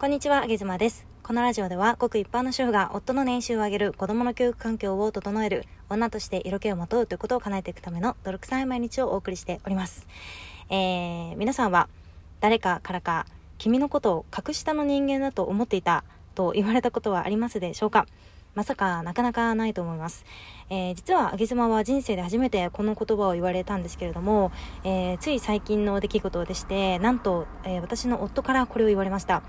こんにちは、あげずまです。このラジオでは、ごく一般の主婦が夫の年収を上げる、子供の教育環境を整える、女として色気をまとうということを叶えていくための泥臭い毎日をお送りしております。えー、皆さんは、誰かからか、君のことを格下の人間だと思っていたと言われたことはありますでしょうか？まさかなかなかないと思います。えー、実は、あげ妻は人生で初めてこの言葉を言われたんですけれども、えー、つい最近の出来事でして、なんと、えー、私の夫からこれを言われました。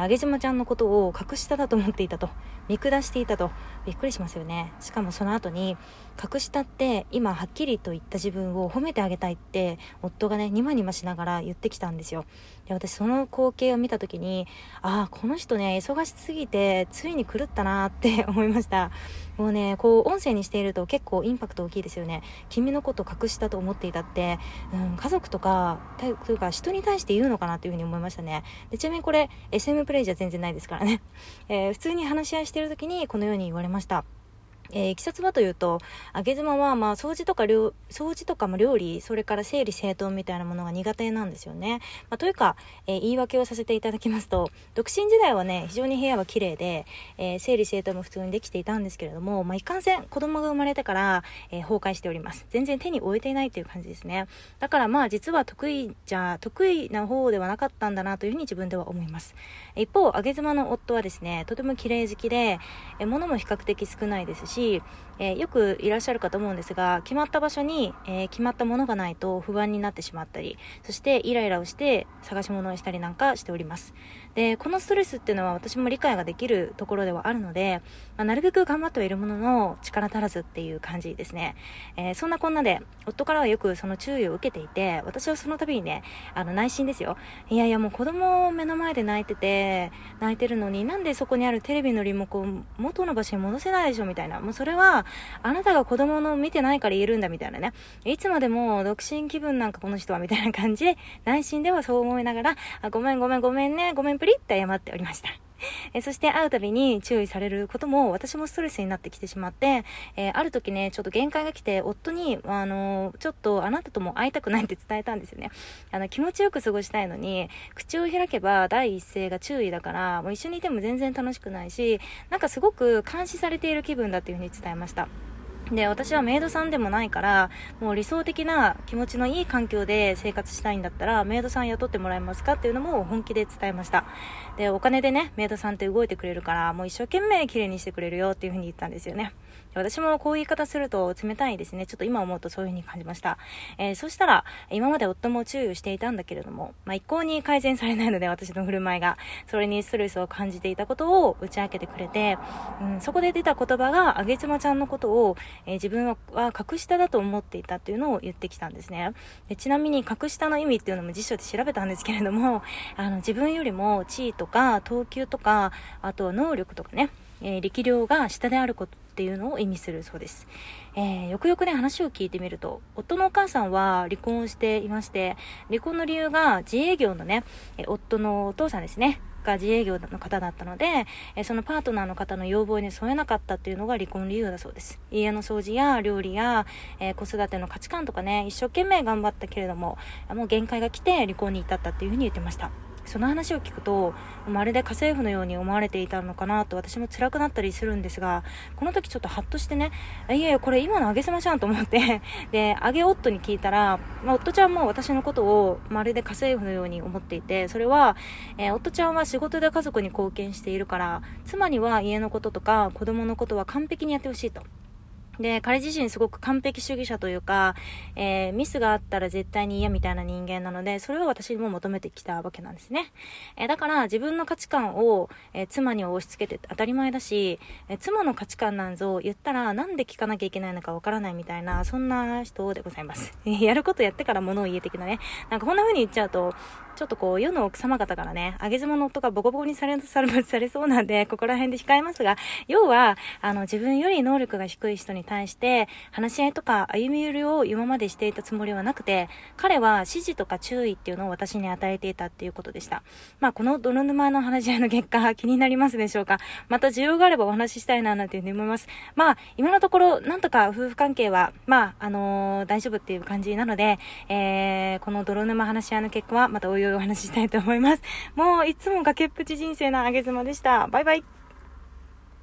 あげ妻ちゃんのことを格下だと思っていたと。見下していたと。びっくりしますよね。しかもその後に格下って今はっきりと言った自分を褒めてあげたいって夫がねニマニマしながら言ってきたんですよ。で私その光景を見た時にああこの人ね忙しすぎてついに狂ったなって 思いました。もうねこう音声にしていると結構インパクト大きいですよね。君のこと隠したと思っていたって、うん、家族とかというか人に対して言うのかなというふうに思いましたね。でちなみにこれ SM プレイじゃ全然ないですからね、えー、普通に話し合いしてる時にこのように言われました。えー、季節はというと、あげ妻は、まあ、掃除とか料、掃除とかも料理、それから整理整頓みたいなものが苦手なんですよね。まあ、というか、えー、言い訳をさせていただきますと、独身時代はね、非常に部屋は綺麗で、えー、整理整頓も普通にできていたんですけれども、まあ、いかんせん子供が生まれてから、え崩壊しております。全然手に負えていないという感じですね。だからまあ、実は得意じゃ、得意な方ではなかったんだなというふうに自分では思います。一方、あげ妻の夫はですね、とても綺麗好きで、え物も比較的少ないですし、し、えー、よくいらっしゃるかと思うんですが決まった場所に、えー、決まったものがないと不安になってしまったりそしてイライラをして探し物をしたりなんかしております。でこのストレスっていうのは私も理解ができるところではあるので、まあ、なるべく頑張ってはいるものの力足らずっていう感じですね、えー、そんなこんなで夫からはよくその注意を受けていて私はその度にねあの内心ですよ。いやいやもう子供を目の前で泣いてて泣いてるのになんでそこにあるテレビのリモコン元の場所に戻せないでしょみたいなもうそれはあなたが子供の見てないから言えるんだみたいなね。いつまでも独身気分なんかこの人はみたいな感じで内心ではそう思いながらあごめんごめんごめんねごめんプリって謝っておりました。えそして会うたびに注意されることも私もストレスになってきてしまって、えー、ある時ね、ちょっと限界が来て、夫に、あのー、ちょっとあなたとも会いたくないって伝えたんですよね。あの、気持ちよく過ごしたいのに、口を開けば第一声が注意だから、もう一緒にいても全然楽しくないし、なんかすごく監視されている気分だっていうふうに伝えました。で、私はメイドさんでもないから、もう理想的な気持ちのいい環境で生活したいんだったら、メイドさん雇ってもらえますかっていうのも本気で伝えました。で、お金でね、メイドさんって動いてくれるから、もう一生懸命綺麗にしてくれるよっていう風に言ったんですよね。私もこういう言い方すると冷たいですね。ちょっと今思うとそういう風に感じました。えー、そしたら、今まで夫も注意をしていたんだけれども、まあ、一向に改善されないので、私の振る舞いが、それにストレスを感じていたことを打ち明けてくれて、うん、そこで出た言葉が、あげつまちゃんのことを、えー、自分は格下だと思っていたっていうのを言ってきたんですね。でちなみに格下の意味っていうのも辞書で調べたんですけれども、あの、自分よりも地位とか、等級とか、あとは能力とかね、えー、力量が下であることっていうのを意味するそうです。えー、よくよくね、話を聞いてみると、夫のお母さんは離婚をしていまして、離婚の理由が自営業のね、え夫のお父さんですね、が自営業の方だったので、えそのパートナーの方の要望に添えなかったっていうのが離婚理由だそうです。家の掃除や料理や、えー、子育ての価値観とかね、一生懸命頑張ったけれども、もう限界が来て離婚に至ったっていうふうに言ってました。その話を聞くとまるで家政婦のように思われていたのかなと私も辛くなったりするんですがこの時ちょっとハッとしてねいやいやこれ今のあげせまじゃんと思って であげ夫に聞いたら、まあ、夫ちゃんも私のことをまるで家政婦のように思っていてそれは、えー、夫ちゃんは仕事で家族に貢献しているから妻には家のこととか子供のことは完璧にやってほしいと。で、彼自身すごく完璧主義者というか、えー、ミスがあったら絶対に嫌みたいな人間なので、それを私にも求めてきたわけなんですね。えー、だから自分の価値観を、えー、妻に押し付けて当たり前だし、え妻の価値観なんぞ言ったらなんで聞かなきゃいけないのかわからないみたいな、そんな人でございます。やることやってから物を言え的なね。なんかこんな風に言っちゃうと、ちょっとこう、世の奥様方からね、上げ妻の夫がボコボコにされ、され、されそうなんで、ここら辺で控えますが、要は、あの、自分より能力が低い人に対して、話し合いとか歩み寄りを今までしていたつもりはなくて、彼は指示とか注意っていうのを私に与えていたっていうことでした。まあ、この泥沼の話し合いの結果、気になりますでしょうか？また需要があればお話ししたいな、なんていうふうに思います。まあ、今のところ、なんとか夫婦関係は、まあ、あのー、大丈夫っていう感じなので、えー、この泥沼話し合いの結果は、またおいおお話ししたいと思います。もういつも崖っぷち人生のあげ妻でした。バイバイ。